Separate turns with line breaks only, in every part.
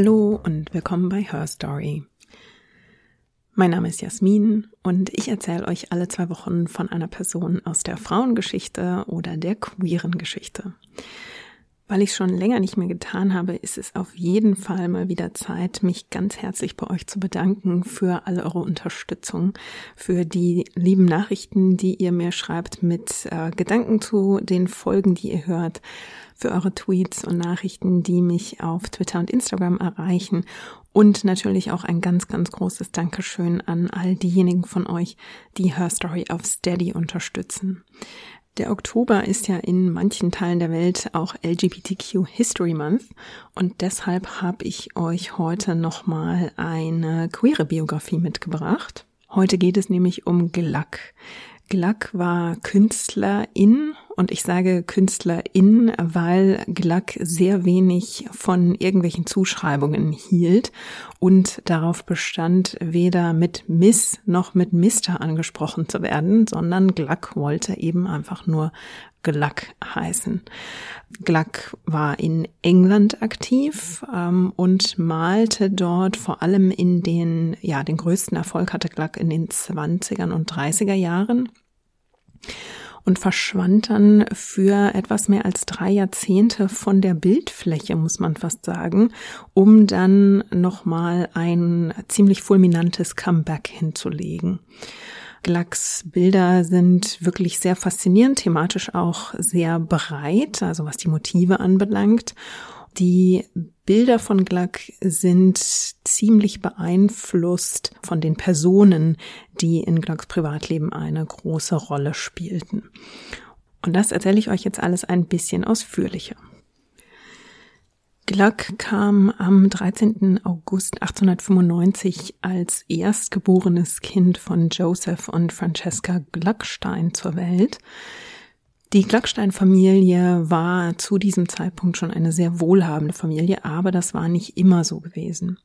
Hallo und willkommen bei Her Story. Mein Name ist Jasmin und ich erzähle euch alle zwei Wochen von einer Person aus der Frauengeschichte oder der queeren Geschichte. Weil ich schon länger nicht mehr getan habe, ist es auf jeden Fall mal wieder Zeit, mich ganz herzlich bei euch zu bedanken für alle eure Unterstützung, für die lieben Nachrichten, die ihr mir schreibt mit äh, Gedanken zu den Folgen, die ihr hört, für eure Tweets und Nachrichten, die mich auf Twitter und Instagram erreichen und natürlich auch ein ganz, ganz großes Dankeschön an all diejenigen von euch, die Her Story auf Steady unterstützen. Der Oktober ist ja in manchen Teilen der Welt auch LGBTQ History Month und deshalb habe ich euch heute nochmal eine queere Biografie mitgebracht. Heute geht es nämlich um Gluck. Gluck war Künstlerin und ich sage Künstlerin, weil Gluck sehr wenig von irgendwelchen Zuschreibungen hielt und darauf bestand, weder mit Miss noch mit Mister angesprochen zu werden, sondern Gluck wollte eben einfach nur Gluck heißen. Gluck war in England aktiv ähm, und malte dort vor allem in den, ja, den größten Erfolg hatte Gluck in den 20er und 30er Jahren und verschwand dann für etwas mehr als drei Jahrzehnte von der Bildfläche, muss man fast sagen, um dann nochmal ein ziemlich fulminantes Comeback hinzulegen. Glacks Bilder sind wirklich sehr faszinierend, thematisch auch sehr breit, also was die Motive anbelangt. Die Bilder von Gluck sind ziemlich beeinflusst von den Personen, die in Glucks Privatleben eine große Rolle spielten. Und das erzähle ich euch jetzt alles ein bisschen ausführlicher. Gluck kam am 13. August 1895 als erstgeborenes Kind von Joseph und Francesca Gluckstein zur Welt. Die Glockstein-Familie war zu diesem Zeitpunkt schon eine sehr wohlhabende Familie, aber das war nicht immer so gewesen.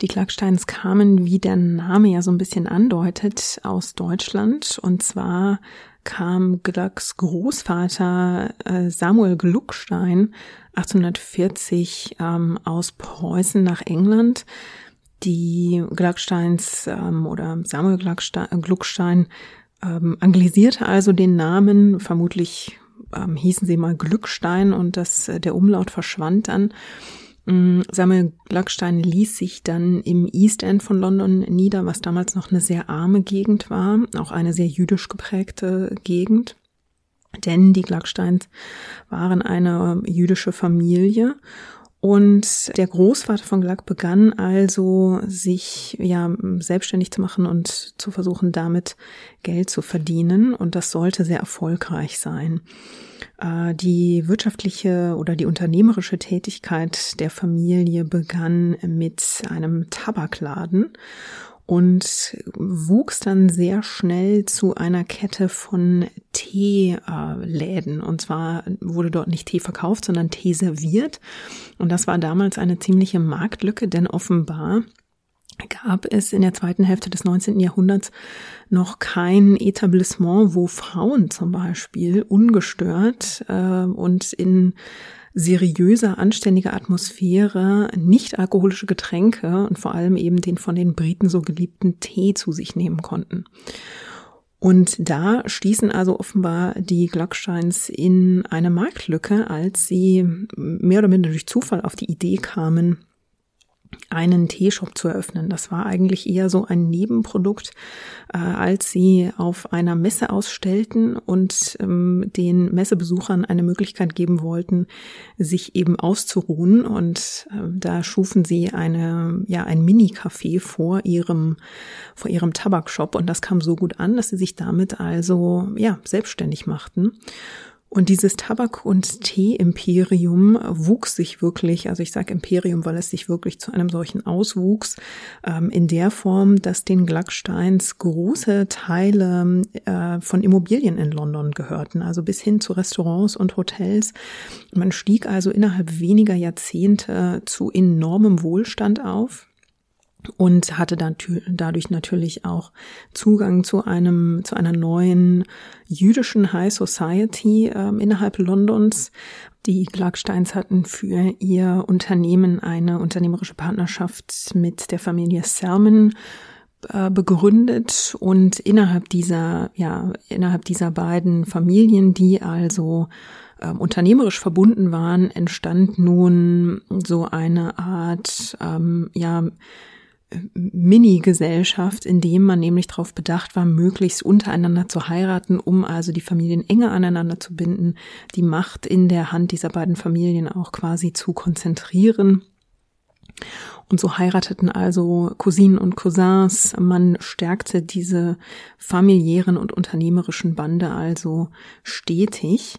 Die Klacksteins kamen, wie der Name ja so ein bisschen andeutet, aus Deutschland. Und zwar kam Glucks Großvater äh, Samuel Gluckstein 1840 ähm, aus Preußen nach England. Die Glucksteins ähm, oder Samuel Gluckstein ähm, anglisierte also den Namen, vermutlich ähm, hießen sie mal Glückstein und das, äh, der Umlaut verschwand dann. Ähm, Samuel Glückstein ließ sich dann im East End von London nieder, was damals noch eine sehr arme Gegend war, auch eine sehr jüdisch geprägte Gegend. Denn die Glücksteins waren eine jüdische Familie und der Großvater von Gluck begann also, sich ja selbstständig zu machen und zu versuchen, damit Geld zu verdienen. Und das sollte sehr erfolgreich sein. Äh, die wirtschaftliche oder die unternehmerische Tätigkeit der Familie begann mit einem Tabakladen und wuchs dann sehr schnell zu einer Kette von Teeläden. Und zwar wurde dort nicht Tee verkauft, sondern Tee serviert. Und das war damals eine ziemliche Marktlücke, denn offenbar gab es in der zweiten Hälfte des 19. Jahrhunderts noch kein Etablissement, wo Frauen zum Beispiel ungestört äh, und in seriöser, anständiger Atmosphäre nicht alkoholische Getränke und vor allem eben den von den Briten so geliebten Tee zu sich nehmen konnten. Und da stießen also offenbar die Glocksteins in eine Marktlücke, als sie mehr oder minder durch Zufall auf die Idee kamen, einen Teeshop zu eröffnen. Das war eigentlich eher so ein Nebenprodukt, äh, als sie auf einer Messe ausstellten und ähm, den Messebesuchern eine Möglichkeit geben wollten, sich eben auszuruhen. Und äh, da schufen sie eine, ja, ein Mini-Café vor ihrem, vor ihrem Tabakshop. Und das kam so gut an, dass sie sich damit also, ja, selbstständig machten. Und dieses Tabak- und Tee-Imperium wuchs sich wirklich, also ich sage Imperium, weil es sich wirklich zu einem solchen auswuchs, ähm, in der Form, dass den Glacksteins große Teile äh, von Immobilien in London gehörten, also bis hin zu Restaurants und Hotels. Man stieg also innerhalb weniger Jahrzehnte zu enormem Wohlstand auf. Und hatte dadurch natürlich auch Zugang zu einem zu einer neuen jüdischen High Society äh, innerhalb Londons. Die Clarksteins hatten für ihr Unternehmen eine unternehmerische Partnerschaft mit der Familie Salmon äh, begründet und innerhalb dieser ja innerhalb dieser beiden Familien, die also äh, unternehmerisch verbunden waren, entstand nun so eine Art ähm, ja Mini-Gesellschaft, in dem man nämlich darauf bedacht war, möglichst untereinander zu heiraten, um also die Familien enger aneinander zu binden, die Macht in der Hand dieser beiden Familien auch quasi zu konzentrieren. Und so heirateten also Cousinen und Cousins. Man stärkte diese familiären und unternehmerischen Bande also stetig.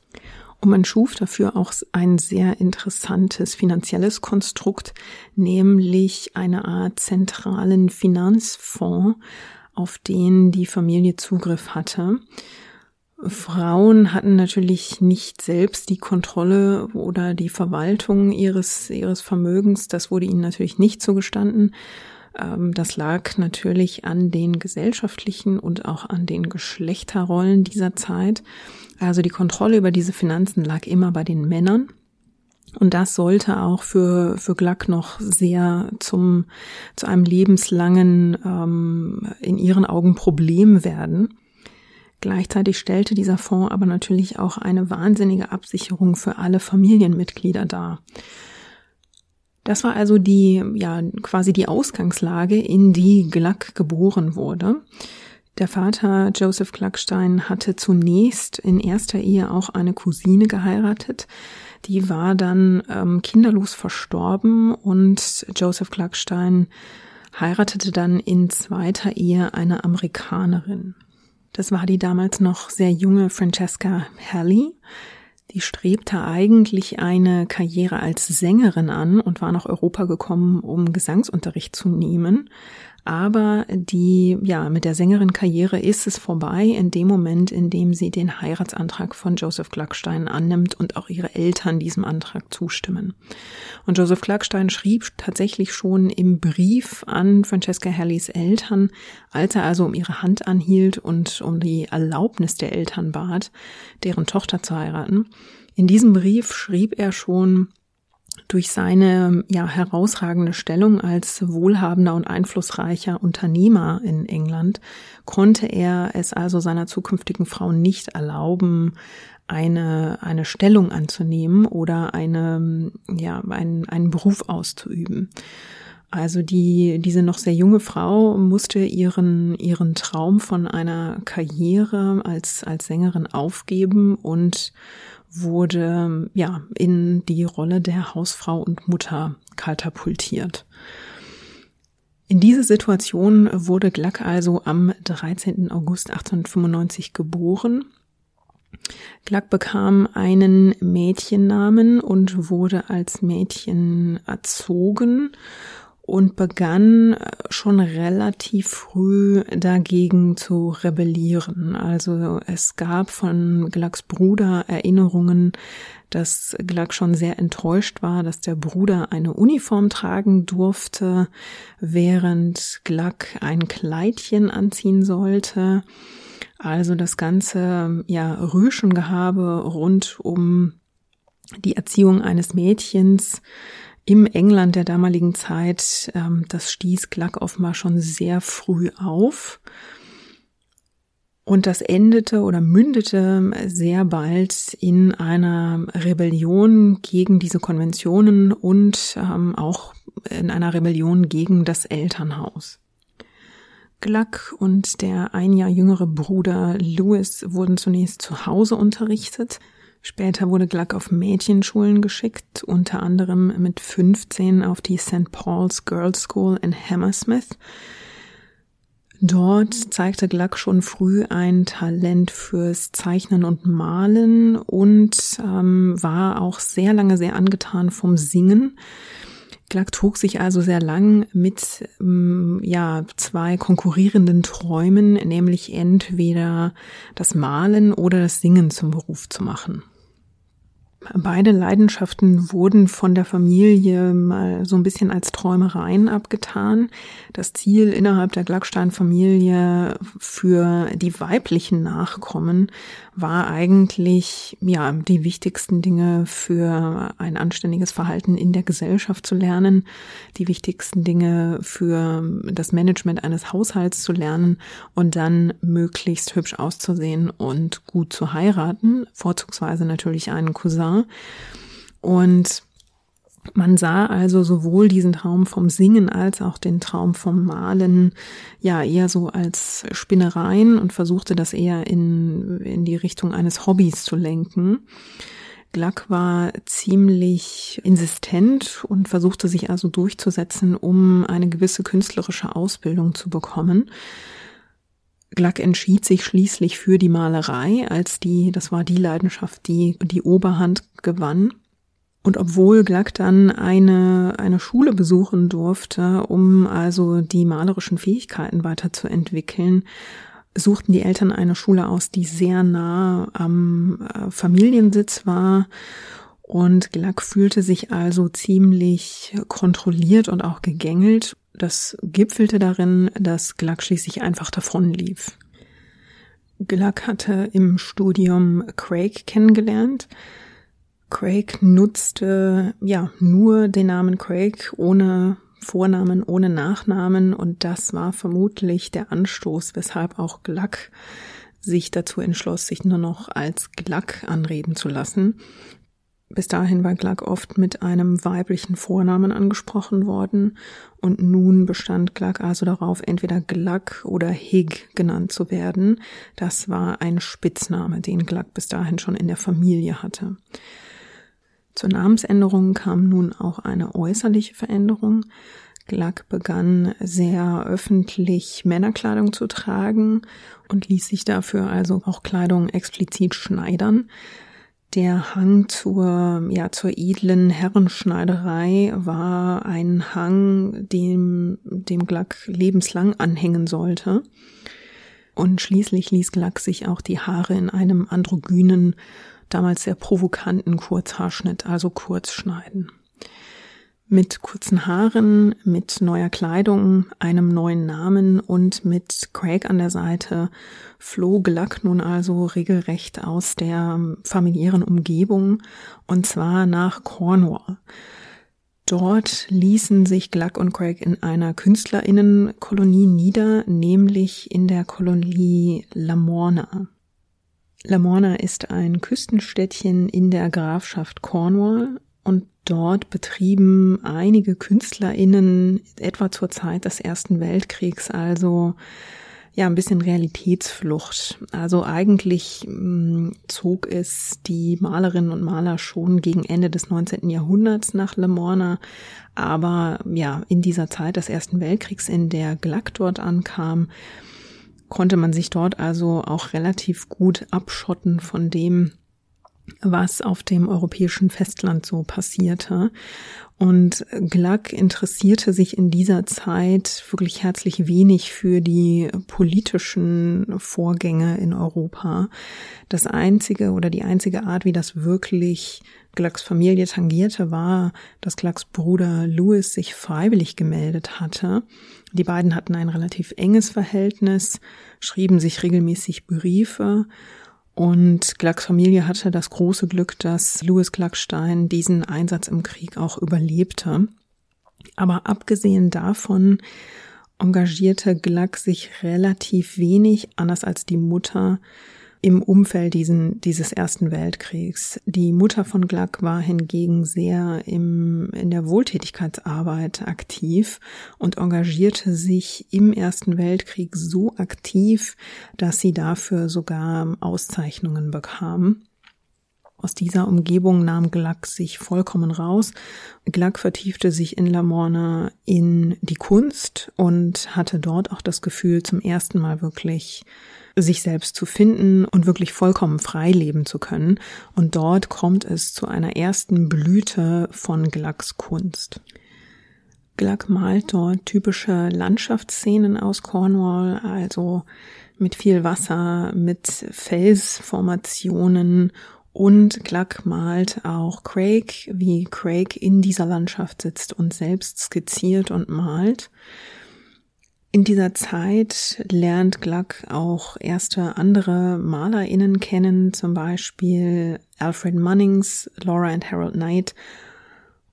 Und man schuf dafür auch ein sehr interessantes finanzielles Konstrukt, nämlich eine Art zentralen Finanzfonds, auf den die Familie Zugriff hatte. Frauen hatten natürlich nicht selbst die Kontrolle oder die Verwaltung ihres, ihres Vermögens. Das wurde ihnen natürlich nicht zugestanden. Ähm, das lag natürlich an den gesellschaftlichen und auch an den Geschlechterrollen dieser Zeit. Also die Kontrolle über diese Finanzen lag immer bei den Männern. Und das sollte auch für, für Gluck noch sehr zum, zu einem lebenslangen, ähm, in ihren Augen Problem werden. Gleichzeitig stellte dieser Fonds aber natürlich auch eine wahnsinnige Absicherung für alle Familienmitglieder dar. Das war also die, ja, quasi die Ausgangslage, in die Gluck geboren wurde. Der Vater Joseph Gluckstein hatte zunächst in erster Ehe auch eine Cousine geheiratet. Die war dann ähm, kinderlos verstorben und Joseph Gluckstein heiratete dann in zweiter Ehe eine Amerikanerin. Das war die damals noch sehr junge Francesca Halley. Die strebte eigentlich eine Karriere als Sängerin an und war nach Europa gekommen, um Gesangsunterricht zu nehmen. Aber die, ja, mit der Sängerin-Karriere ist es vorbei in dem Moment, in dem sie den Heiratsantrag von Joseph Gluckstein annimmt und auch ihre Eltern diesem Antrag zustimmen. Und Joseph Gluckstein schrieb tatsächlich schon im Brief an Francesca Halleys Eltern, als er also um ihre Hand anhielt und um die Erlaubnis der Eltern bat, deren Tochter zu heiraten. In diesem Brief schrieb er schon, durch seine ja herausragende Stellung als wohlhabender und einflussreicher Unternehmer in England konnte er es also seiner zukünftigen Frau nicht erlauben, eine, eine Stellung anzunehmen oder eine, ja, einen, einen Beruf auszuüben. Also die, diese noch sehr junge Frau musste ihren, ihren Traum von einer Karriere als, als Sängerin aufgeben und wurde ja in die Rolle der Hausfrau und Mutter katapultiert. In diese Situation wurde Gluck also am 13. August 1895 geboren. Gluck bekam einen Mädchennamen und wurde als Mädchen erzogen und begann äh, schon relativ früh dagegen zu rebellieren. Also es gab von Glucks Bruder Erinnerungen, dass Gluck schon sehr enttäuscht war, dass der Bruder eine Uniform tragen durfte, während Gluck ein Kleidchen anziehen sollte. Also das ganze ja Rüschengehabe rund um die Erziehung eines Mädchens im England der damaligen Zeit, ähm, das stieß Gluck offenbar schon sehr früh auf. Und das endete oder mündete sehr bald in einer Rebellion gegen diese Konventionen und ähm, auch in einer Rebellion gegen das Elternhaus. Gluck und der ein Jahr jüngere Bruder Louis wurden zunächst zu Hause unterrichtet. Später wurde Gluck auf Mädchenschulen geschickt, unter anderem mit 15 auf die St. Paul's Girls School in Hammersmith. Dort zeigte Gluck schon früh ein Talent fürs Zeichnen und Malen und ähm, war auch sehr lange sehr angetan vom Singen. Gluck trug sich also sehr lang mit ähm, ja zwei konkurrierenden Träumen, nämlich entweder das Malen oder das Singen zum Beruf zu machen. Beide Leidenschaften wurden von der Familie mal so ein bisschen als Träumereien abgetan. Das Ziel innerhalb der Glackstein-Familie für die weiblichen Nachkommen war eigentlich, ja, die wichtigsten Dinge für ein anständiges Verhalten in der Gesellschaft zu lernen, die wichtigsten Dinge für das Management eines Haushalts zu lernen und dann möglichst hübsch auszusehen und gut zu heiraten, vorzugsweise natürlich einen Cousin. Und man sah also sowohl diesen Traum vom Singen als auch den Traum vom Malen ja eher so als Spinnereien und versuchte das eher in, in die Richtung eines Hobbys zu lenken. Gluck war ziemlich insistent und versuchte sich also durchzusetzen, um eine gewisse künstlerische Ausbildung zu bekommen. Gluck entschied sich schließlich für die Malerei, als die, das war die Leidenschaft, die die Oberhand gewann. Und obwohl Gluck dann eine, eine Schule besuchen durfte, um also die malerischen Fähigkeiten weiterzuentwickeln, suchten die Eltern eine Schule aus, die sehr nah am äh, Familiensitz war. Und Gluck fühlte sich also ziemlich kontrolliert und auch gegängelt. Das gipfelte darin, dass Gluck schließlich einfach davonlief. Gluck hatte im Studium Craig kennengelernt, Craig nutzte ja nur den Namen Craig ohne Vornamen, ohne Nachnamen und das war vermutlich der Anstoß, weshalb auch Gluck sich dazu entschloss, sich nur noch als Gluck anreden zu lassen. Bis dahin war Gluck oft mit einem weiblichen Vornamen angesprochen worden und nun bestand Gluck also darauf, entweder Gluck oder Hig genannt zu werden. Das war ein Spitzname, den Gluck bis dahin schon in der Familie hatte. Zur Namensänderung kam nun auch eine äußerliche Veränderung. Gluck begann sehr öffentlich Männerkleidung zu tragen und ließ sich dafür also auch Kleidung explizit schneidern. Der Hang zur, ja, zur edlen Herrenschneiderei war ein Hang, dem, dem Gluck lebenslang anhängen sollte. Und schließlich ließ Gluck sich auch die Haare in einem androgynen damals sehr provokanten Kurzhaarschnitt, also kurz schneiden. Mit kurzen Haaren, mit neuer Kleidung, einem neuen Namen und mit Craig an der Seite floh Gluck nun also regelrecht aus der familiären Umgebung und zwar nach Cornwall. Dort ließen sich Gluck und Craig in einer Künstlerinnenkolonie nieder, nämlich in der Kolonie Lamorna. Lamorna ist ein Küstenstädtchen in der Grafschaft Cornwall und dort betrieben einige KünstlerInnen etwa zur Zeit des Ersten Weltkriegs also ja ein bisschen Realitätsflucht. Also eigentlich mh, hm, zog es die Malerinnen und Maler schon gegen Ende des 19. Jahrhunderts nach Lamorna, aber ja, in dieser Zeit des Ersten Weltkriegs, in der Gluck dort ankam, konnte man sich dort also auch relativ gut abschotten von dem, was auf dem europäischen Festland so passierte. Und Gluck interessierte sich in dieser Zeit wirklich herzlich wenig für die politischen Vorgänge in Europa. Das einzige oder die einzige Art, wie das wirklich Glucks Familie tangierte, war, dass Glucks Bruder Louis sich freiwillig gemeldet hatte. Die beiden hatten ein relativ enges Verhältnis, schrieben sich regelmäßig Briefe und Glucks Familie hatte das große Glück, dass Louis Gluckstein diesen Einsatz im Krieg auch überlebte. Aber abgesehen davon engagierte Gluck sich relativ wenig, anders als die Mutter, im Umfeld diesen, dieses Ersten Weltkriegs. Die Mutter von Gluck war hingegen sehr im, in der Wohltätigkeitsarbeit aktiv und engagierte sich im Ersten Weltkrieg so aktiv, dass sie dafür sogar Auszeichnungen bekam. Aus dieser Umgebung nahm Gluck sich vollkommen raus. Gluck vertiefte sich in Lamorna in die Kunst und hatte dort auch das Gefühl, zum ersten Mal wirklich sich selbst zu finden und wirklich vollkommen frei leben zu können. Und dort kommt es zu einer ersten Blüte von Glucks Kunst. Gluck malt dort typische Landschaftsszenen aus Cornwall, also mit viel Wasser, mit Felsformationen Und Gluck malt auch Craig, wie Craig in dieser Landschaft sitzt und selbst skizziert und malt. In dieser Zeit lernt Gluck auch erste andere MalerInnen kennen, zum Beispiel Alfred Munnings, Laura and Harold Knight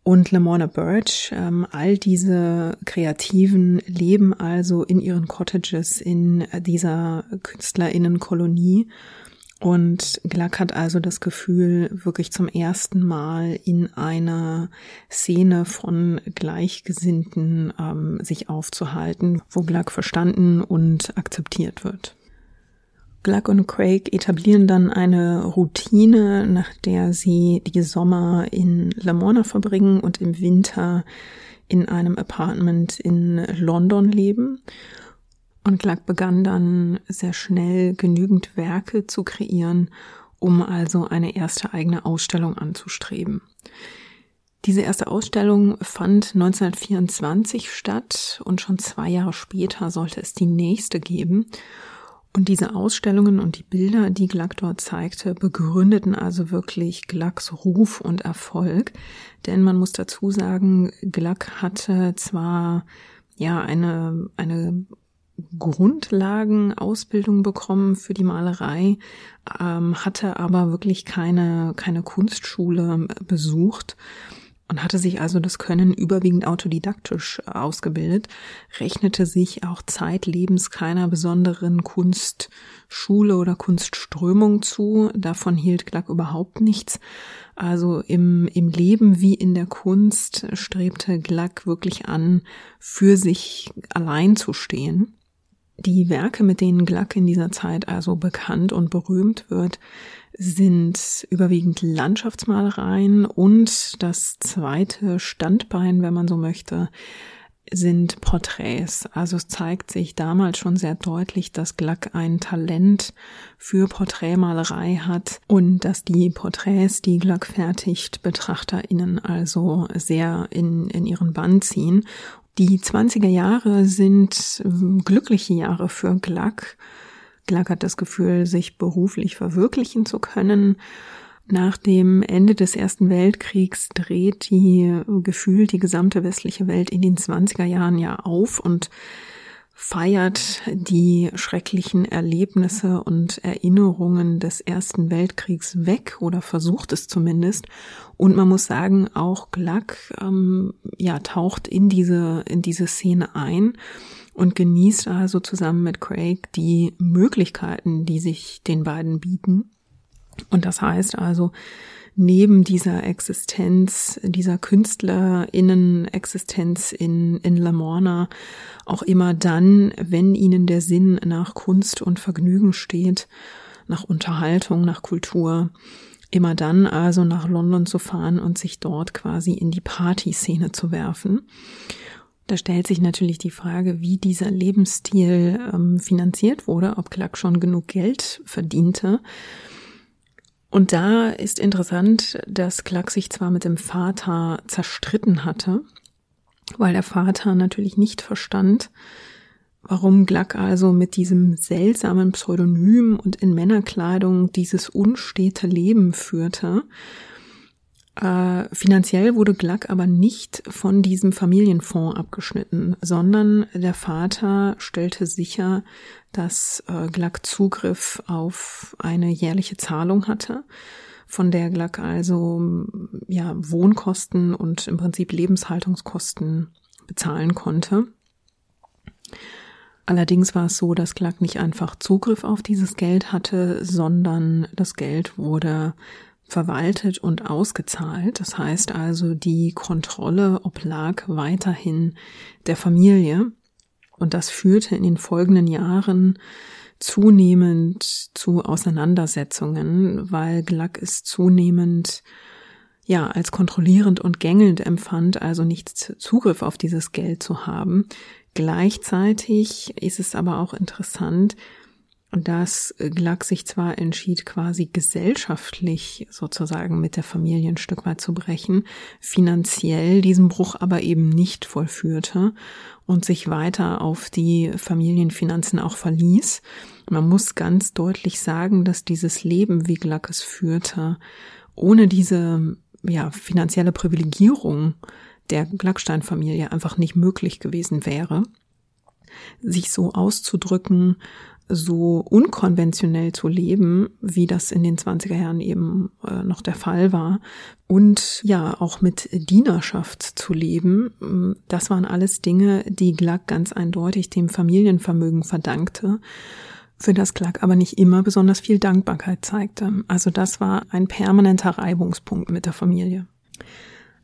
und Lamorna Birch. Ähm, all diese Kreativen leben also in ihren Cottages in dieser KünstlerInnenkolonie und Gluck hat also das Gefühl, wirklich zum ersten Mal in einer Szene von Gleichgesinnten ähm, sich aufzuhalten, wo Gluck verstanden und akzeptiert wird. Gluck und Craig etablieren dann eine Routine, nach der sie die Sommer in Lamorna verbringen und im Winter in einem Apartment in London leben. Und Gluck begann dann sehr schnell genügend Werke zu kreieren, um also eine erste eigene Ausstellung anzustreben. Diese erste Ausstellung fand 1924 statt und schon zwei Jahre später sollte es die nächste geben. Und diese Ausstellungen und die Bilder, die Gluck dort zeigte, begründeten also wirklich Glucks Ruf und Erfolg. Denn man muss dazu sagen, Gluck hatte zwar ja eine, eine Grundlagenausbildung bekommen für die Malerei, ähm, hatte aber wirklich keine, keine Kunstschule besucht und hatte sich also das Können überwiegend autodidaktisch ausgebildet, rechnete sich auch zeitlebens keiner besonderen Kunstschule oder Kunstströmung zu. Davon hielt Gluck überhaupt nichts. Also im, im Leben wie in der Kunst strebte Gluck wirklich an, für sich allein zu stehen. Die Werke, mit denen Gluck in dieser Zeit also bekannt und berühmt wird, sind überwiegend Landschaftsmalereien und das zweite Standbein, wenn man so möchte, sind Porträts. Also es zeigt sich damals schon sehr deutlich, dass Gluck ein Talent für Porträtmalerei hat und dass die Porträts, die Gluck fertigt, BetrachterInnen also sehr in, in ihren Bann ziehen die 20er Jahre sind ähm, glückliche Jahre für Gluck. Gluck hat das Gefühl, sich beruflich verwirklichen zu können. Nach dem Ende des Ersten Weltkriegs dreht die gefühlt die gesamte westliche Welt in den 20er Jahren ja auf und feiert die schrecklichen Erlebnisse und Erinnerungen des Ersten Weltkriegs weg oder versucht es zumindest. Und man muss sagen, auch Gluck ähm, ja taucht in diese in diese Szene ein und genießt also zusammen mit Craig die Möglichkeiten, die sich den beiden bieten. Und das heißt also, neben dieser Existenz, dieser KünstlerInnen-Existenz in, in Lamorna auch immer dann, wenn ihnen der Sinn nach Kunst und Vergnügen steht, nach Unterhaltung, nach Kultur, immer dann also nach London zu fahren und sich dort quasi in die Partyszene zu werfen. Da stellt sich natürlich die Frage, wie dieser Lebensstil ähm, finanziert wurde, ob Clark schon genug Geld verdiente, und da ist interessant, dass Clark sich zwar mit dem Vater zerstritten hatte, weil der Vater natürlich nicht verstand, warum Gluck also mit diesem seltsamen Pseudonym und in Männerkleidung dieses unstete Leben führte. Äh, finanziell wurde Gluck aber nicht von diesem Familienfonds abgeschnitten, sondern der Vater stellte sicher, dass äh, Gluck Zugriff auf eine jährliche Zahlung hatte, von der Gluck also ja Wohnkosten und im Prinzip Lebenshaltungskosten bezahlen konnte. Allerdings war es so, dass Gluck nicht einfach Zugriff auf dieses Geld hatte, sondern das Geld wurde verwaltet und ausgezahlt. Das heißt also, die Kontrolle oblag weiterhin der Familie. Und das führte in den folgenden Jahren zunehmend zu Auseinandersetzungen, weil Gluck es zunehmend ja als kontrollierend und gängelnd empfand, also nicht Zugriff auf dieses Geld zu haben. Gleichzeitig ist es aber auch interessant, dass Gluck sich zwar entschied, quasi gesellschaftlich sozusagen mit der Familie ein Stück weit zu brechen, finanziell diesen Bruch aber eben nicht vollführte und sich weiter auf die Familienfinanzen auch verließ. Man muss ganz deutlich sagen, dass dieses Leben, wie Gluck es führte, ohne diese ja, finanzielle Privilegierung der Glackstein-Familie einfach nicht möglich gewesen wäre. Sich so auszudrücken, so unkonventionell zu leben, wie das in den 20er Jahren eben äh, noch der Fall war. Und ja, auch mit Dienerschaft zu leben. Das waren alles Dinge, die Glack ganz eindeutig dem Familienvermögen verdankte für das Clark aber nicht immer besonders viel Dankbarkeit zeigte. Also das war ein permanenter Reibungspunkt mit der Familie.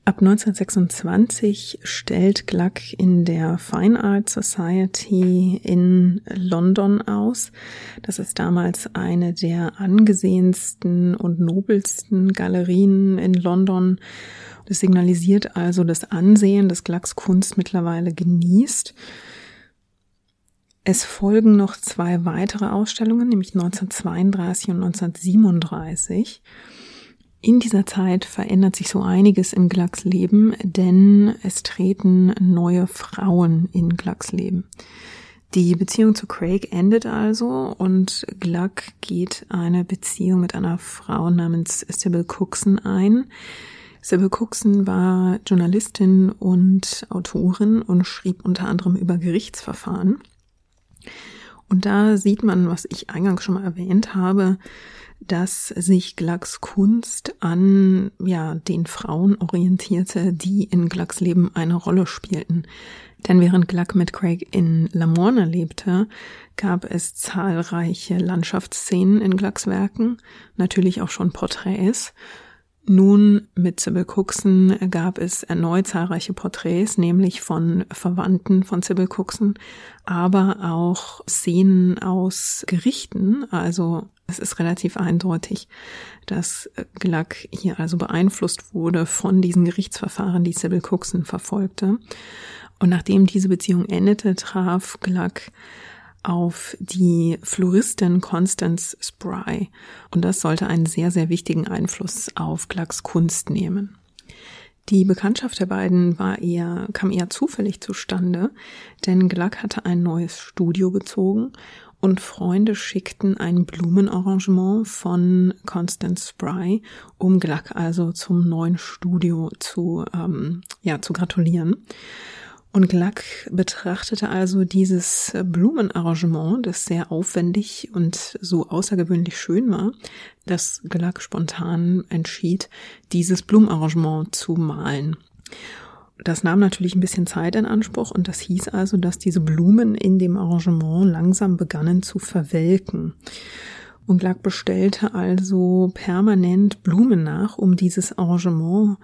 Ab 1926 stellt Gluck in der Fine Art Society in London aus. Das ist damals eine der angesehensten und nobelsten Galerien in London. Das signalisiert also das Ansehen, das Glucks Kunst mittlerweile genießt. Es folgen noch zwei weitere Ausstellungen, nämlich 1932 und 1937. In dieser Zeit verändert sich so einiges in Glucks Leben, denn es treten neue Frauen in Glucks Leben. Die Beziehung zu Craig endet also und Gluck geht eine Beziehung mit einer Frau namens Sybil Cookson ein. Sybil Cookson war Journalistin und Autorin und schrieb unter anderem über Gerichtsverfahren. Und da sieht man, was ich eingangs schon mal erwähnt habe, dass sich Glucks Kunst an ja den Frauen orientierte, die in Glucks Leben eine Rolle spielten. Denn während Gluck mit Craig in Lamorne lebte, gab es zahlreiche Landschaftsszenen in Glucks Werken, natürlich auch schon Porträts nun, mit Sybil Cookson gab es erneut zahlreiche Porträts, nämlich von Verwandten von Sybil Cookson, aber auch Szenen aus Gerichten. Also es ist relativ eindeutig, dass Gluck hier also beeinflusst wurde von diesen Gerichtsverfahren, die Sybil Cookson verfolgte. Und nachdem diese Beziehung endete, traf Gluck auf die Floristin Constance Spry und das sollte einen sehr, sehr wichtigen Einfluss auf Glucks Kunst nehmen. Die Bekanntschaft der beiden war eher, kam eher zufällig zustande, denn Gluck hatte ein neues Studio bezogen und Freunde schickten ein Blumenarrangement von Constance Spry, um Gluck also zum neuen Studio zu, ähm, ja, zu gratulieren. Und Gluck betrachtete also dieses Blumenarrangement, das sehr aufwendig und so außergewöhnlich schön war, dass Gluck spontan entschied, dieses Blumenarrangement zu malen. Das nahm natürlich ein bisschen Zeit in Anspruch und das hieß also, dass diese Blumen in dem Arrangement langsam begannen zu verwelken. Und Gluck bestellte also permanent Blumen nach, um dieses Arrangement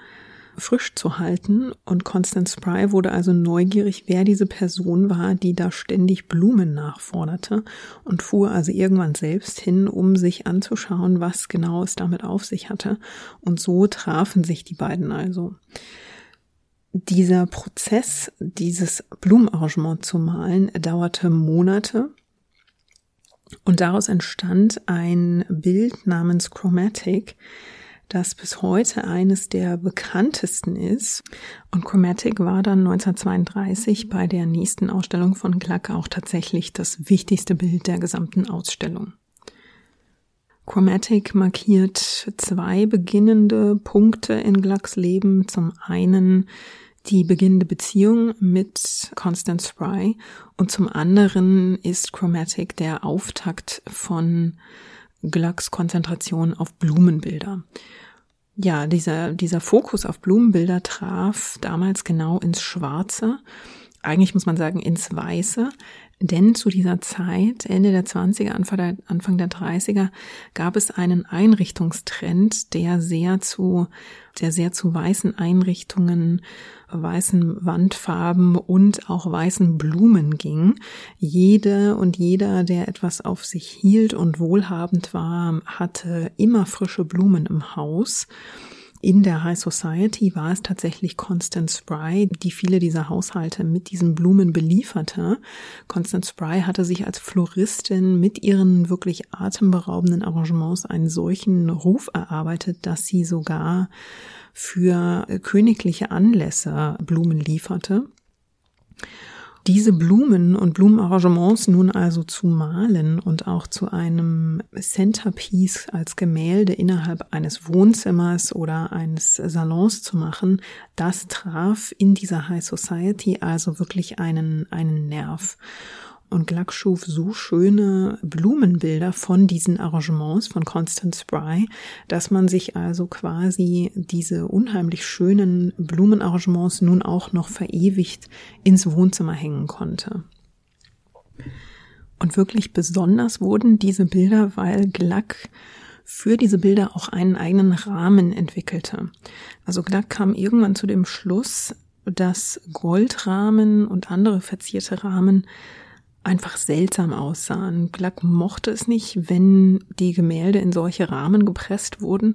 frisch zu halten. Und Constance Spry wurde also neugierig, wer diese Person war, die da ständig Blumen nachforderte und fuhr also irgendwann selbst hin, um sich anzuschauen, was genau es damit auf sich hatte. Und so trafen sich die beiden also. Dieser Prozess, dieses Blumenarrangement zu malen, dauerte Monate. Und daraus entstand ein Bild namens Chromatic, das bis heute eines der bekanntesten ist. Und Chromatic war dann 1932 bei der nächsten Ausstellung von Gluck auch tatsächlich das wichtigste Bild der gesamten Ausstellung. Chromatic markiert zwei beginnende Punkte in Glucks Leben. Zum einen die beginnende Beziehung mit Constance Spry und zum anderen ist Chromatic der Auftakt von Glucks Konzentration auf Blumenbilder. Ja, dieser, dieser Fokus auf Blumenbilder traf damals genau ins Schwarze. Eigentlich muss man sagen ins Weiße. Denn zu dieser Zeit, Ende der 20er, Anfang der, Anfang der 30er, gab es einen Einrichtungstrend, der sehr zu, der sehr zu weißen Einrichtungen, weißen Wandfarben und auch weißen Blumen ging. Jede und jeder, der etwas auf sich hielt und wohlhabend war, hatte immer frische Blumen im Haus. In der High Society war es tatsächlich Constance Spry, die viele dieser Haushalte mit diesen Blumen belieferte. Constance Spry hatte sich als Floristin mit ihren wirklich atemberaubenden Arrangements einen solchen Ruf erarbeitet, dass sie sogar für königliche Anlässe Blumen lieferte. Diese Blumen und Blumenarrangements nun also zu malen und auch zu einem Centerpiece als Gemälde innerhalb eines Wohnzimmers oder eines Salons zu machen, das traf in dieser High Society also wirklich einen, einen Nerv. Und Gluck schuf so schöne Blumenbilder von diesen Arrangements von Constance Spry, dass man sich also quasi diese unheimlich schönen Blumenarrangements nun auch noch verewigt ins Wohnzimmer hängen konnte. Und wirklich besonders wurden diese Bilder, weil Gluck für diese Bilder auch einen eigenen Rahmen entwickelte. Also Gluck kam irgendwann zu dem Schluss, dass Goldrahmen und andere verzierte Rahmen einfach seltsam aussahen. Gluck mochte es nicht, wenn die Gemälde in solche Rahmen gepresst wurden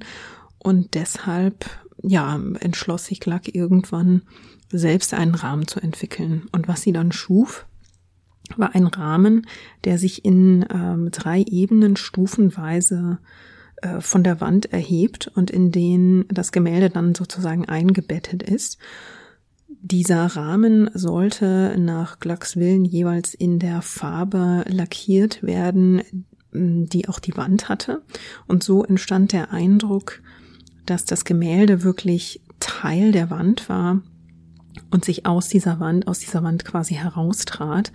und deshalb, ja, entschloss sich Gluck irgendwann selbst einen Rahmen zu entwickeln. Und was sie dann schuf, war ein Rahmen, der sich in ähm, drei Ebenen stufenweise äh, von der Wand erhebt und in den das Gemälde dann sozusagen eingebettet ist. Dieser Rahmen sollte nach Glucks Willen jeweils in der Farbe lackiert werden, die auch die Wand hatte. Und so entstand der Eindruck, dass das Gemälde wirklich Teil der Wand war und sich aus dieser Wand, aus dieser Wand quasi heraustrat.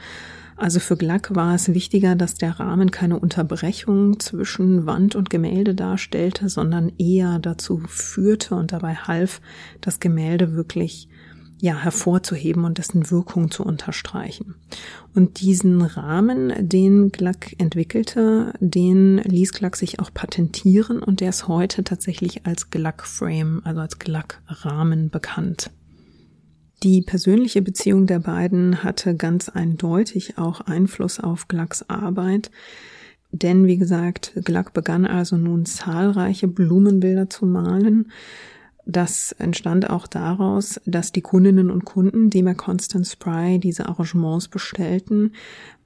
Also für Gluck war es wichtiger, dass der Rahmen keine Unterbrechung zwischen Wand und Gemälde darstellte, sondern eher dazu führte und dabei half, das Gemälde wirklich ja, hervorzuheben und dessen Wirkung zu unterstreichen. Und diesen Rahmen, den Gluck entwickelte, den ließ Gluck sich auch patentieren und der ist heute tatsächlich als Gluck Frame, also als Gluck Rahmen bekannt. Die persönliche Beziehung der beiden hatte ganz eindeutig auch Einfluss auf Glucks Arbeit. Denn wie gesagt, Gluck begann also nun zahlreiche Blumenbilder zu malen, das entstand auch daraus, dass die Kundinnen und Kunden, die bei Constance Spry diese Arrangements bestellten,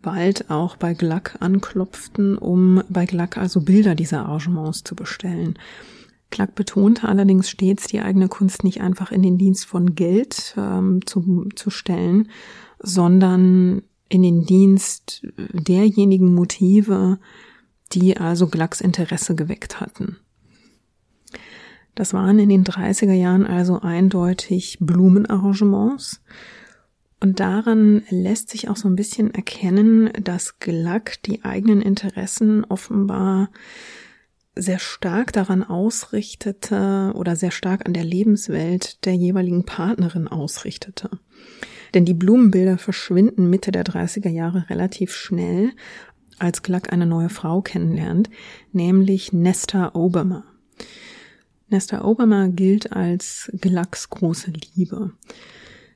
bald auch bei Gluck anklopften, um bei Gluck also Bilder dieser Arrangements zu bestellen. Gluck betonte allerdings stets, die eigene Kunst nicht einfach in den Dienst von Geld ähm, zu, zu stellen, sondern in den Dienst derjenigen Motive, die also Glucks Interesse geweckt hatten. Das waren in den 30er Jahren also eindeutig Blumenarrangements. Und daran lässt sich auch so ein bisschen erkennen, dass Gluck die eigenen Interessen offenbar sehr stark daran ausrichtete oder sehr stark an der Lebenswelt der jeweiligen Partnerin ausrichtete. Denn die Blumenbilder verschwinden Mitte der 30er Jahre relativ schnell, als Gluck eine neue Frau kennenlernt, nämlich Nesta Obermer. Nesta Obama gilt als Glucks große Liebe.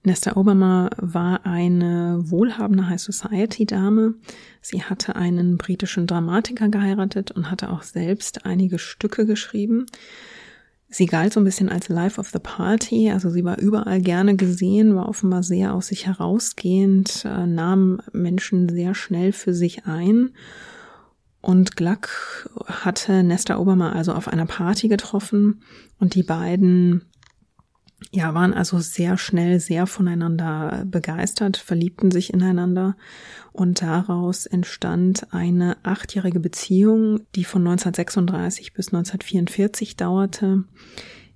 Nesta Obama war eine wohlhabende High Society Dame. Sie hatte einen britischen Dramatiker geheiratet und hatte auch selbst einige Stücke geschrieben. Sie galt so ein bisschen als Life of the Party, also sie war überall gerne gesehen, war offenbar sehr aus sich herausgehend, äh, nahm Menschen sehr schnell für sich ein und Gluck hatte Nesta Obama also auf einer Party getroffen und die beiden ja, waren also sehr schnell sehr voneinander begeistert, verliebten sich ineinander und daraus entstand eine achtjährige Beziehung, die von 1936 bis 1944 dauerte.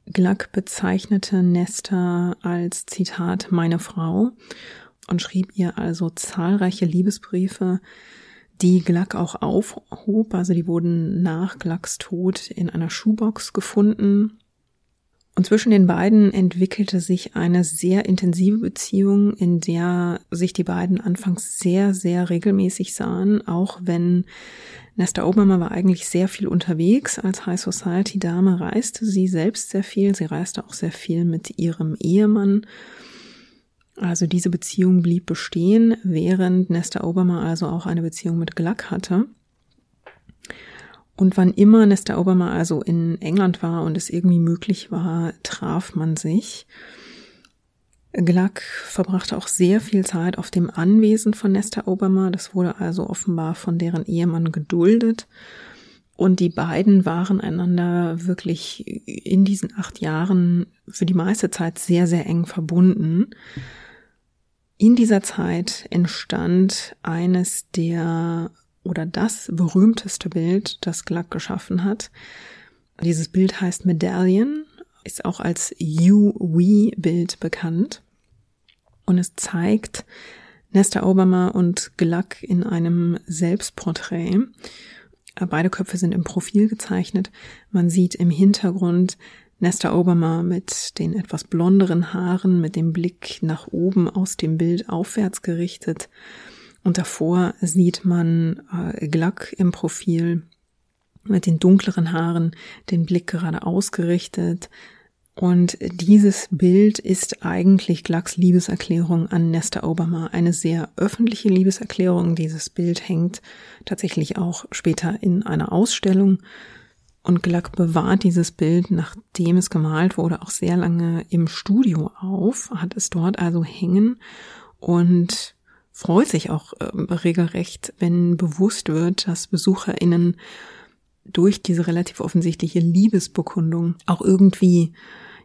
Gluck bezeichnete Nesta als Zitat meine Frau und schrieb ihr also zahlreiche Liebesbriefe, die Gluck auch aufhob. Also die wurden nach Glucks Tod in einer Schuhbox gefunden. Und zwischen den beiden entwickelte sich eine sehr intensive Beziehung, in der sich die beiden anfangs sehr, sehr regelmäßig sahen, auch wenn Nesta Obama war eigentlich sehr viel unterwegs. Als High Society Dame reiste sie selbst sehr viel. Sie reiste auch sehr viel mit ihrem Ehemann also diese Beziehung blieb bestehen, während Nesta Obama also auch eine Beziehung mit Gluck hatte. Und wann immer Nesta Obama also in England war und es irgendwie möglich war, traf man sich. Gluck verbrachte auch sehr viel Zeit auf dem Anwesen von Nesta Obama. Das wurde also offenbar von deren Ehemann geduldet. Und die beiden waren einander wirklich in diesen acht Jahren für die meiste Zeit sehr, sehr eng verbunden. In dieser Zeit entstand eines der oder das berühmteste Bild, das Gluck geschaffen hat. Dieses Bild heißt Medallion, ist auch als You-We-Bild bekannt. Und es zeigt Nesta Obama und Gluck in einem Selbstporträt. Beide Köpfe sind im Profil gezeichnet. Man sieht im Hintergrund Nesta Obama mit den etwas blonderen Haaren, mit dem Blick nach oben aus dem Bild aufwärts gerichtet. Und davor sieht man äh, Gluck im Profil mit den dunkleren Haaren, den Blick gerade ausgerichtet. Und dieses Bild ist eigentlich Glucks Liebeserklärung an Nesta Obama. Eine sehr öffentliche Liebeserklärung. Dieses Bild hängt tatsächlich auch später in einer Ausstellung. Und Gluck bewahrt dieses Bild, nachdem es gemalt wurde, auch sehr lange im Studio auf, hat es dort also hängen und freut sich auch äh, regelrecht, wenn bewusst wird, dass BesucherInnen durch diese relativ offensichtliche Liebesbekundung auch irgendwie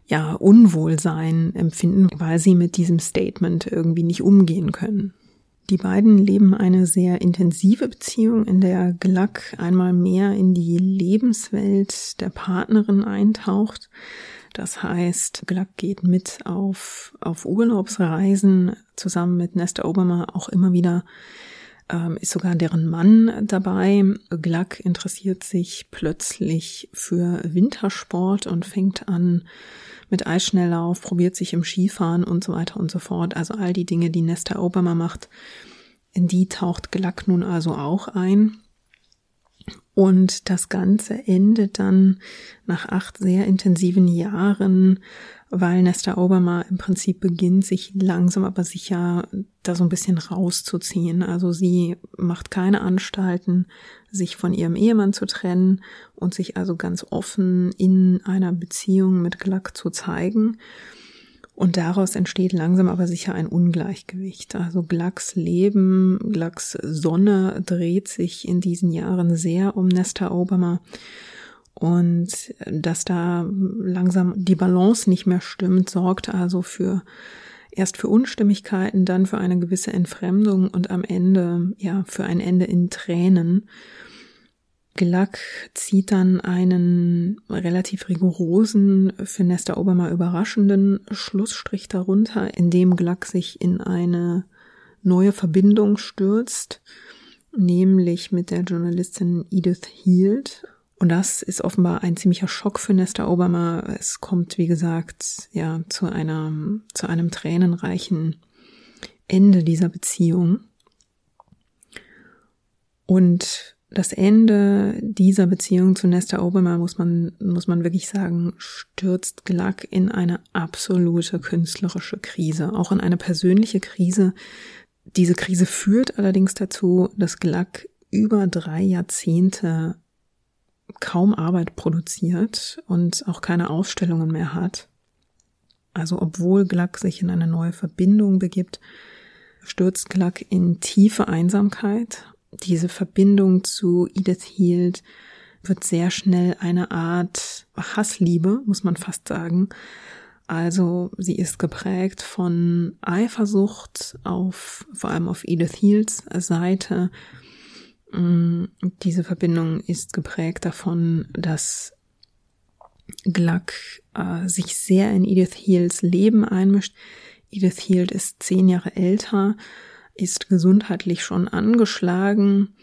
ja Unwohlsein empfinden, weil sie mit diesem Statement irgendwie nicht umgehen können. Die beiden leben eine sehr intensive Beziehung, in der Gluck einmal mehr in die Lebenswelt der Partnerin eintaucht. Das heißt, Gluck geht mit auf, auf Urlaubsreisen zusammen mit Nesta Obama auch immer wieder, ähm, ist sogar deren Mann dabei. Gluck interessiert sich plötzlich für Wintersport und fängt an mit Eisschnelllauf, probiert sich im Skifahren und so weiter und so fort. Also all die Dinge, die Nesta Obama macht, in die taucht Gluck nun also auch ein. Und das Ganze endet dann nach acht sehr intensiven Jahren, weil Nesta Obama im Prinzip beginnt, sich langsam aber sicher da so ein bisschen rauszuziehen. Also sie macht keine Anstalten, sich von ihrem Ehemann zu trennen und sich also ganz offen in einer Beziehung mit Gluck zu zeigen. Und daraus entsteht langsam aber sicher ein Ungleichgewicht. Also Glucks Leben, Glucks Sonne dreht sich in diesen Jahren sehr um Nesta Obama. Und dass da langsam die Balance nicht mehr stimmt, sorgt also für erst für Unstimmigkeiten, dann für eine gewisse Entfremdung und am Ende ja für ein Ende in Tränen. Gluck zieht dann einen relativ rigorosen, für Nesta Obama überraschenden Schlussstrich darunter, indem Gluck sich in eine neue Verbindung stürzt, nämlich mit der Journalistin Edith Hield. Und das ist offenbar ein ziemlicher Schock für Nesta Obama. Es kommt, wie gesagt, ja, zu einer, zu einem tränenreichen Ende dieser Beziehung. Und das Ende dieser Beziehung zu Nesta Obama muss man, muss man wirklich sagen, stürzt Gluck in eine absolute künstlerische Krise, auch in eine persönliche Krise. Diese Krise führt allerdings dazu, dass Gluck über drei Jahrzehnte kaum Arbeit produziert und auch keine Ausstellungen mehr hat. Also obwohl Gluck sich in eine neue Verbindung begibt, stürzt Gluck in tiefe Einsamkeit diese Verbindung zu Edith Hield wird sehr schnell eine Art Hassliebe, muss man fast sagen. Also sie ist geprägt von Eifersucht auf, vor allem auf Edith Hields Seite. Mm, diese Verbindung ist geprägt davon, dass Gluck äh, sich sehr in Edith Hields Leben einmischt. Edith Hield ist zehn Jahre älter ist gesundheitlich schon angeschlagen.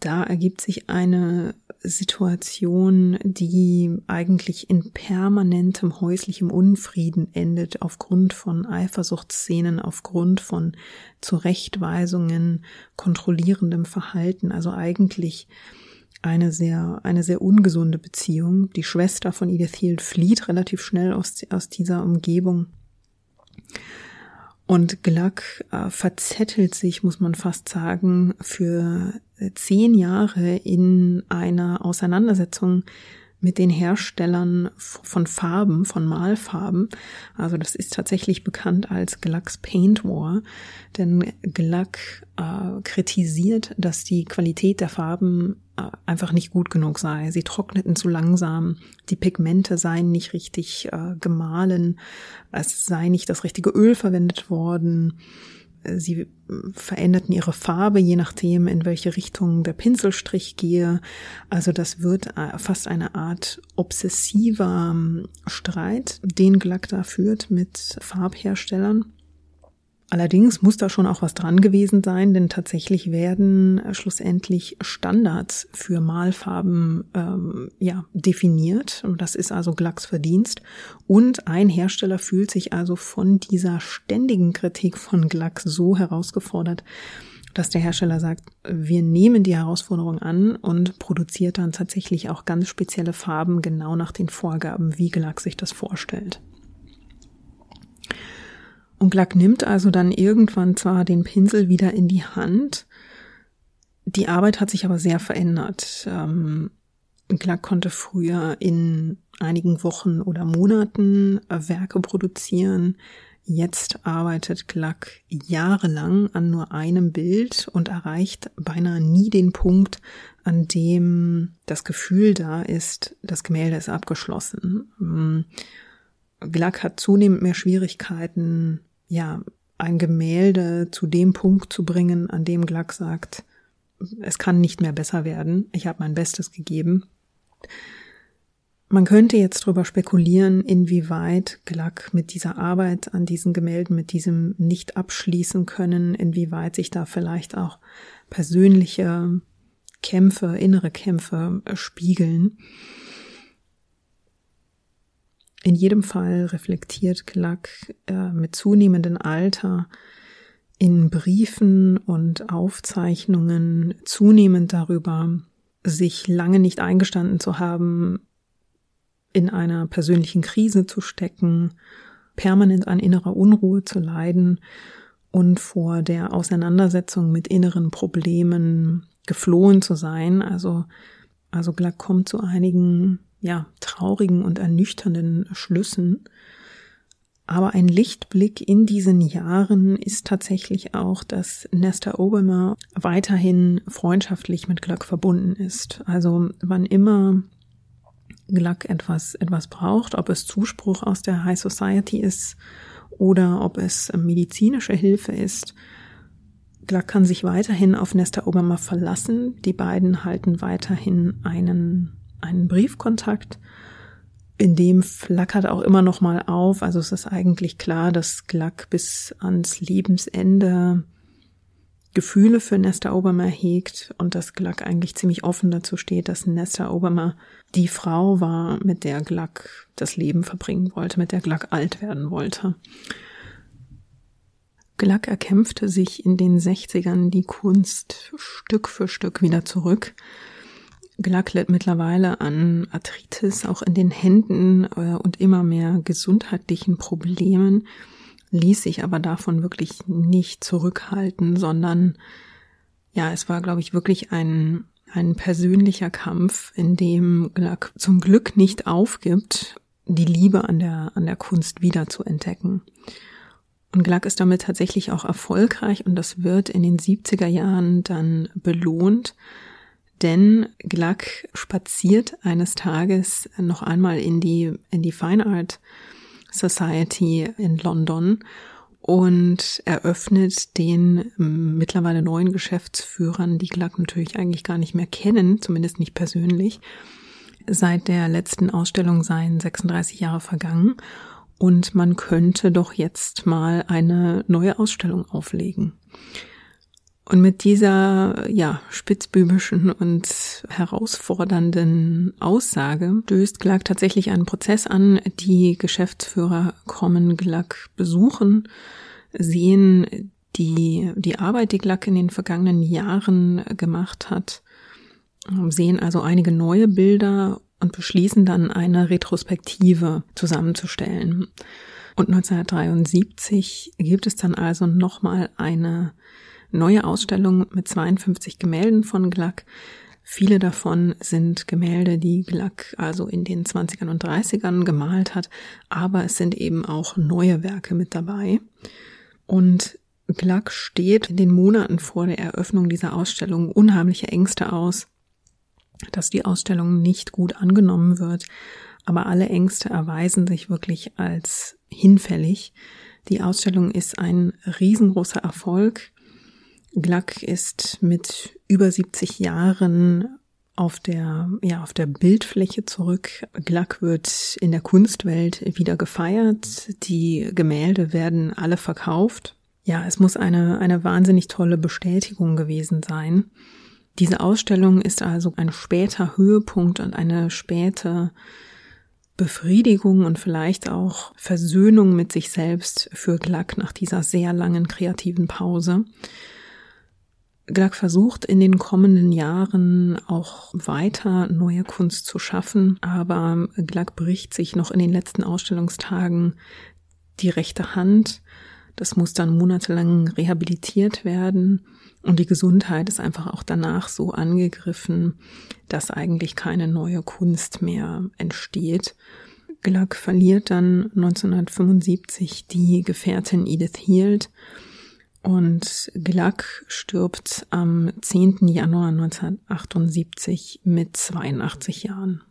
Da ergibt sich eine Situation, die eigentlich in permanentem häuslichem Unfrieden endet, aufgrund von Eifersuchtsszenen, aufgrund von Zurechtweisungen, kontrollierendem Verhalten, also eigentlich eine sehr, eine sehr ungesunde Beziehung. Die Schwester von Edith Hield flieht relativ schnell aus, aus dieser Umgebung. Und Gluck äh, verzettelt sich, muss man fast sagen, für zehn Jahre in einer Auseinandersetzung mit den Herstellern von Farben, von Malfarben. Also das ist tatsächlich bekannt als Glacks Paint War, denn Glack äh, kritisiert, dass die Qualität der Farben äh, einfach nicht gut genug sei. Sie trockneten zu langsam, die Pigmente seien nicht richtig äh, gemahlen, es sei nicht das richtige Öl verwendet worden sie veränderten ihre Farbe, je nachdem, in welche Richtung der Pinselstrich gehe. Also das wird äh, fast eine Art obsessiver ähm, Streit, den Glack da führt mit Farbherstellern. Allerdings muss da schon auch was dran gewesen sein, denn tatsächlich werden äh, schlussendlich Standards für Malfarben ähm, ja definiert. Das ist also Glacks Verdienst. Und ein Hersteller fühlt sich also von dieser ständigen Kritik von Glack so herausgefordert, dass der Hersteller sagt, wir nehmen die Herausforderung an und produziert dann tatsächlich auch ganz spezielle Farben genau nach den Vorgaben, wie Glack sich das vorstellt. Und Glack nimmt also dann irgendwann zwar den Pinsel wieder in die Hand, die Arbeit hat sich aber sehr verändert. Ähm, Glack konnte früher in einigen Wochen oder Monaten äh, Werke produzieren. Jetzt arbeitet Glack jahrelang an nur einem Bild und erreicht beinahe nie den Punkt, an dem das Gefühl da ist, das Gemälde ist abgeschlossen. Ähm, Glack hat zunehmend mehr Schwierigkeiten, ja, ein Gemälde zu dem Punkt zu bringen, an dem Glack sagt, es kann nicht mehr besser werden, ich habe mein Bestes gegeben. Man könnte jetzt darüber spekulieren, inwieweit Glack mit dieser Arbeit an diesen Gemälden, mit diesem nicht abschließen können, inwieweit sich da vielleicht auch persönliche Kämpfe, innere Kämpfe spiegeln. In jedem Fall reflektiert Glack äh, mit zunehmendem Alter in Briefen und Aufzeichnungen zunehmend darüber, sich lange nicht eingestanden zu haben, in einer persönlichen Krise zu stecken, permanent an innerer Unruhe zu leiden und vor der Auseinandersetzung mit inneren Problemen geflohen zu sein. Also, also Glack kommt zu einigen ja, traurigen und ernüchternden Schlüssen. Aber ein Lichtblick in diesen Jahren ist tatsächlich auch, dass Nesta Obama weiterhin freundschaftlich mit Gluck verbunden ist. Also wann immer Gluck etwas, etwas braucht, ob es Zuspruch aus der High Society ist oder ob es medizinische Hilfe ist, Gluck kann sich weiterhin auf Nesta Obama verlassen. Die beiden halten weiterhin einen einen Briefkontakt. In dem flackert auch immer noch mal auf. Also es ist eigentlich klar, dass Gluck bis ans Lebensende Gefühle für Nesta Obama hegt und dass Gluck eigentlich ziemlich offen dazu steht, dass Nesta Obama die Frau war, mit der Gluck das Leben verbringen wollte, mit der Gluck alt werden wollte. Gluck erkämpfte sich in den 60ern die Kunst Stück für Stück wieder zurück. Glack litt mittlerweile an Arthritis, auch in den Händen äh, und immer mehr gesundheitlichen Problemen, ließ sich aber davon wirklich nicht zurückhalten, sondern ja, es war, glaube ich, wirklich ein, ein persönlicher Kampf, in dem Glack zum Glück nicht aufgibt, die Liebe an der, an der Kunst wieder zu entdecken. Und Glack ist damit tatsächlich auch erfolgreich und das wird in den 70er Jahren dann belohnt denn Gluck spaziert eines Tages noch einmal in die, in die Fine Art Society in London und eröffnet den mittlerweile neuen Geschäftsführern, die Gluck natürlich eigentlich gar nicht mehr kennen, zumindest nicht persönlich. Seit der letzten Ausstellung seien 36 Jahre vergangen und man könnte doch jetzt mal eine neue Ausstellung auflegen. Und mit dieser, ja, spitzbübischen und herausfordernden Aussage stößt Glack tatsächlich einen Prozess an. Die Geschäftsführer kommen Glack besuchen, sehen die, die Arbeit, die Glack in den vergangenen Jahren gemacht hat, sehen also einige neue Bilder und beschließen dann eine Retrospektive zusammenzustellen. Und 1973 gibt es dann also nochmal eine neue Ausstellung mit 52 Gemälden von Gluck. Viele davon sind Gemälde, die Gluck also in den 20ern und 30ern gemalt hat, aber es sind eben auch neue Werke mit dabei. Und Gluck steht in den Monaten vor der Eröffnung dieser Ausstellung unheimliche Ängste aus, dass die Ausstellung nicht gut angenommen wird, aber alle Ängste erweisen sich wirklich als hinfällig. Die Ausstellung ist ein riesengroßer Erfolg. Gluck ist mit über 70 Jahren auf der, ja, auf der Bildfläche zurück. Gluck wird in der Kunstwelt wieder gefeiert. Die Gemälde werden alle verkauft. Ja, es muss eine, eine wahnsinnig tolle Bestätigung gewesen sein. Diese Ausstellung ist also ein später Höhepunkt und eine späte Befriedigung und vielleicht auch Versöhnung mit sich selbst für Gluck nach dieser sehr langen kreativen Pause. Gluck versucht in den kommenden Jahren auch weiter neue Kunst zu schaffen, aber Gluck bricht sich noch in den letzten Ausstellungstagen die rechte Hand. Das muss dann monatelang rehabilitiert werden und die Gesundheit ist einfach auch danach so angegriffen, dass eigentlich keine neue Kunst mehr entsteht. Gluck verliert dann 1975 die Gefährtin Edith Hield und Gluck stirbt am 10. Januar 1978 mit 82 Jahren.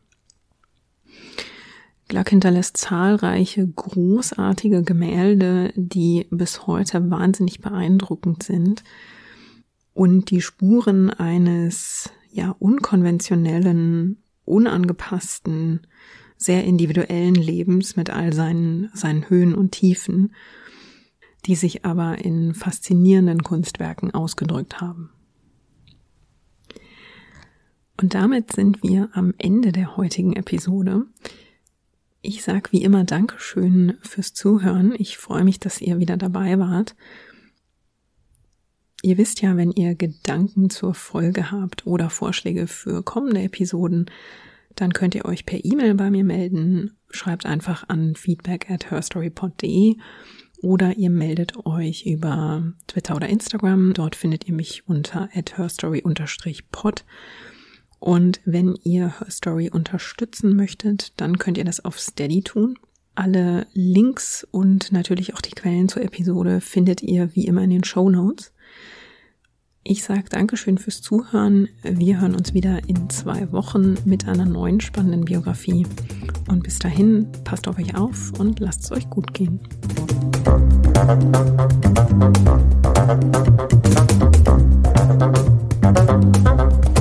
Gluck hinterlässt zahlreiche großartige Gemälde, die bis heute wahnsinnig beeindruckend sind und die Spuren eines ja unkonventionellen, unangepassten, sehr individuellen Lebens mit all seinen, seinen Höhen und Tiefen, die sich aber in faszinierenden Kunstwerken ausgedrückt haben. Und damit sind wir am Ende der heutigen Episode. Ich sage wie immer Dankeschön fürs Zuhören. Ich freue mich, dass ihr wieder dabei wart. Ihr wisst ja, wenn ihr Gedanken zur Folge habt oder Vorschläge für kommende Episoden, dann könnt ihr euch per E-Mail bei mir melden. Schreibt einfach an feedback at herstorypod.de oder ihr meldet euch über Twitter oder Instagram. Dort findet ihr mich unter herstory-pod. Und wenn ihr Herstory unterstützen möchtet, dann könnt ihr das auf Steady tun. Alle Links und natürlich auch die Quellen zur Episode findet ihr wie immer in den Show Notes. Ich sage Dankeschön fürs Zuhören. Wir hören uns wieder in zwei Wochen mit einer neuen spannenden Biografie. Und bis dahin, passt auf euch auf und lasst es euch gut gehen. Musik